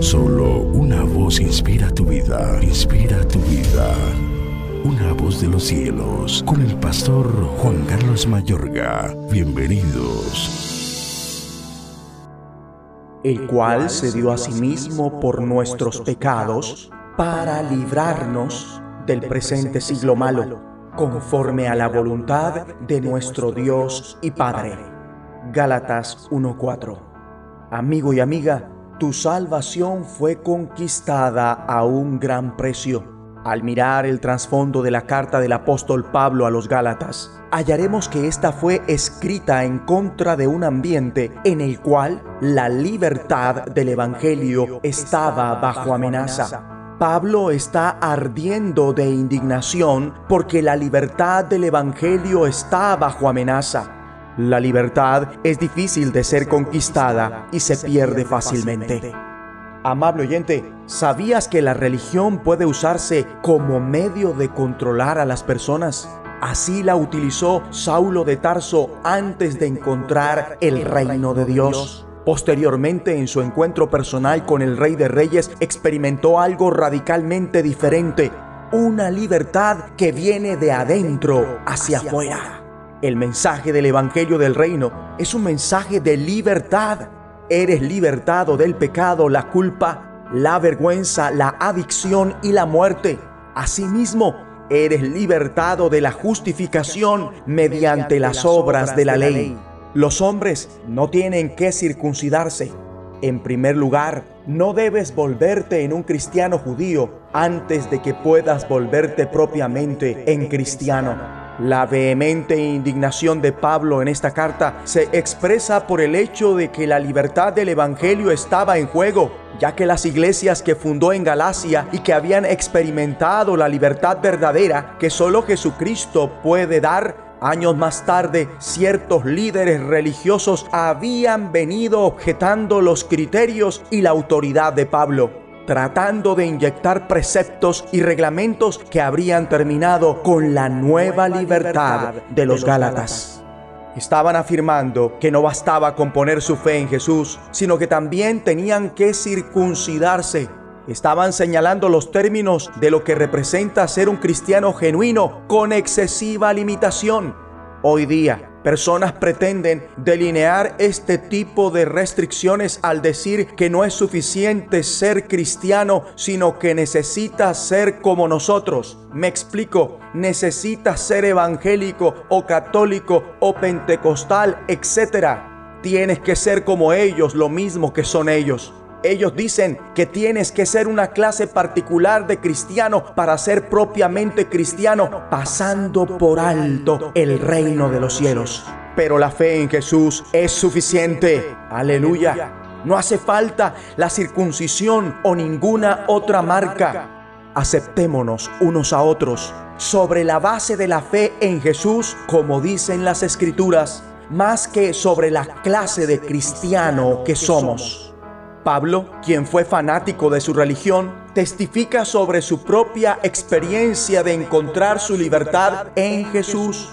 Solo una voz inspira tu vida, inspira tu vida. Una voz de los cielos, con el pastor Juan Carlos Mayorga. Bienvenidos. El cual se dio a sí mismo por nuestros pecados para librarnos del presente siglo malo, conforme a la voluntad de nuestro Dios y Padre. Gálatas 1:4 Amigo y amiga, tu salvación fue conquistada a un gran precio. Al mirar el trasfondo de la carta del apóstol Pablo a los Gálatas, hallaremos que esta fue escrita en contra de un ambiente en el cual la libertad del Evangelio estaba bajo amenaza. Pablo está ardiendo de indignación porque la libertad del Evangelio está bajo amenaza. La libertad es difícil de ser conquistada y se pierde fácilmente. Amable oyente, ¿sabías que la religión puede usarse como medio de controlar a las personas? Así la utilizó Saulo de Tarso antes de encontrar el reino de Dios. Posteriormente, en su encuentro personal con el Rey de Reyes, experimentó algo radicalmente diferente, una libertad que viene de adentro hacia afuera. El mensaje del Evangelio del Reino es un mensaje de libertad Eres libertado del pecado, la culpa, la vergüenza, la adicción y la muerte. Asimismo, eres libertado de la justificación mediante las obras de la ley. Los hombres no tienen que circuncidarse. En primer lugar, no debes volverte en un cristiano judío antes de que puedas volverte propiamente en cristiano. La vehemente indignación de Pablo en esta carta se expresa por el hecho de que la libertad del Evangelio estaba en juego, ya que las iglesias que fundó en Galacia y que habían experimentado la libertad verdadera que solo Jesucristo puede dar, Años más tarde, ciertos líderes religiosos habían venido objetando los criterios y la autoridad de Pablo tratando de inyectar preceptos y reglamentos que habrían terminado con la nueva libertad de los Gálatas. Estaban afirmando que no bastaba con poner su fe en Jesús, sino que también tenían que circuncidarse. Estaban señalando los términos de lo que representa ser un cristiano genuino con excesiva limitación. Hoy día, Personas pretenden delinear este tipo de restricciones al decir que no es suficiente ser cristiano, sino que necesitas ser como nosotros. Me explico, necesitas ser evangélico o católico o pentecostal, etc. Tienes que ser como ellos, lo mismo que son ellos. Ellos dicen que tienes que ser una clase particular de cristiano para ser propiamente cristiano, pasando por alto el reino de los cielos. Pero la fe en Jesús es suficiente. Aleluya. No hace falta la circuncisión o ninguna otra marca. Aceptémonos unos a otros sobre la base de la fe en Jesús, como dicen las escrituras, más que sobre la clase de cristiano que somos. Pablo, quien fue fanático de su religión, testifica sobre su propia experiencia de encontrar su libertad en Jesús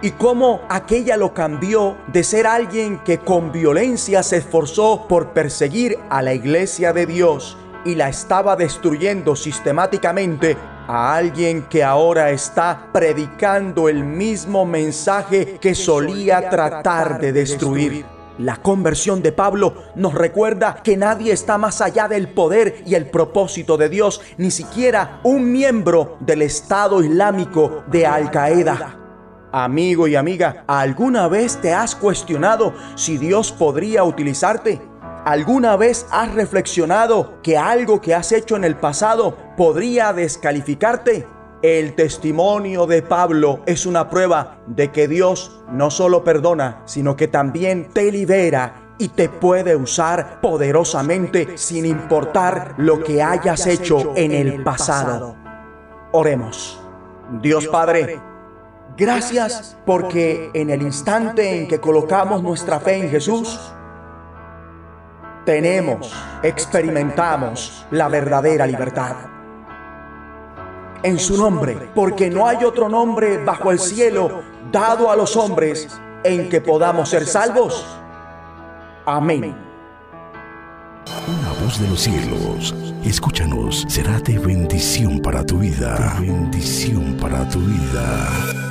y cómo aquella lo cambió de ser alguien que con violencia se esforzó por perseguir a la iglesia de Dios y la estaba destruyendo sistemáticamente a alguien que ahora está predicando el mismo mensaje que solía tratar de destruir. La conversión de Pablo nos recuerda que nadie está más allá del poder y el propósito de Dios, ni siquiera un miembro del Estado Islámico de Al Qaeda. Amigo y amiga, ¿alguna vez te has cuestionado si Dios podría utilizarte? ¿Alguna vez has reflexionado que algo que has hecho en el pasado podría descalificarte? El testimonio de Pablo es una prueba de que Dios no solo perdona, sino que también te libera y te puede usar poderosamente sin importar lo que hayas hecho en el pasado. Oremos. Dios Padre, gracias porque en el instante en que colocamos nuestra fe en Jesús, tenemos, experimentamos la verdadera libertad en su nombre, porque no hay otro nombre bajo el cielo dado a los hombres en que podamos ser salvos. Amén. voz de los cielos. Escúchanos, será de bendición para tu vida. bendición para tu vida.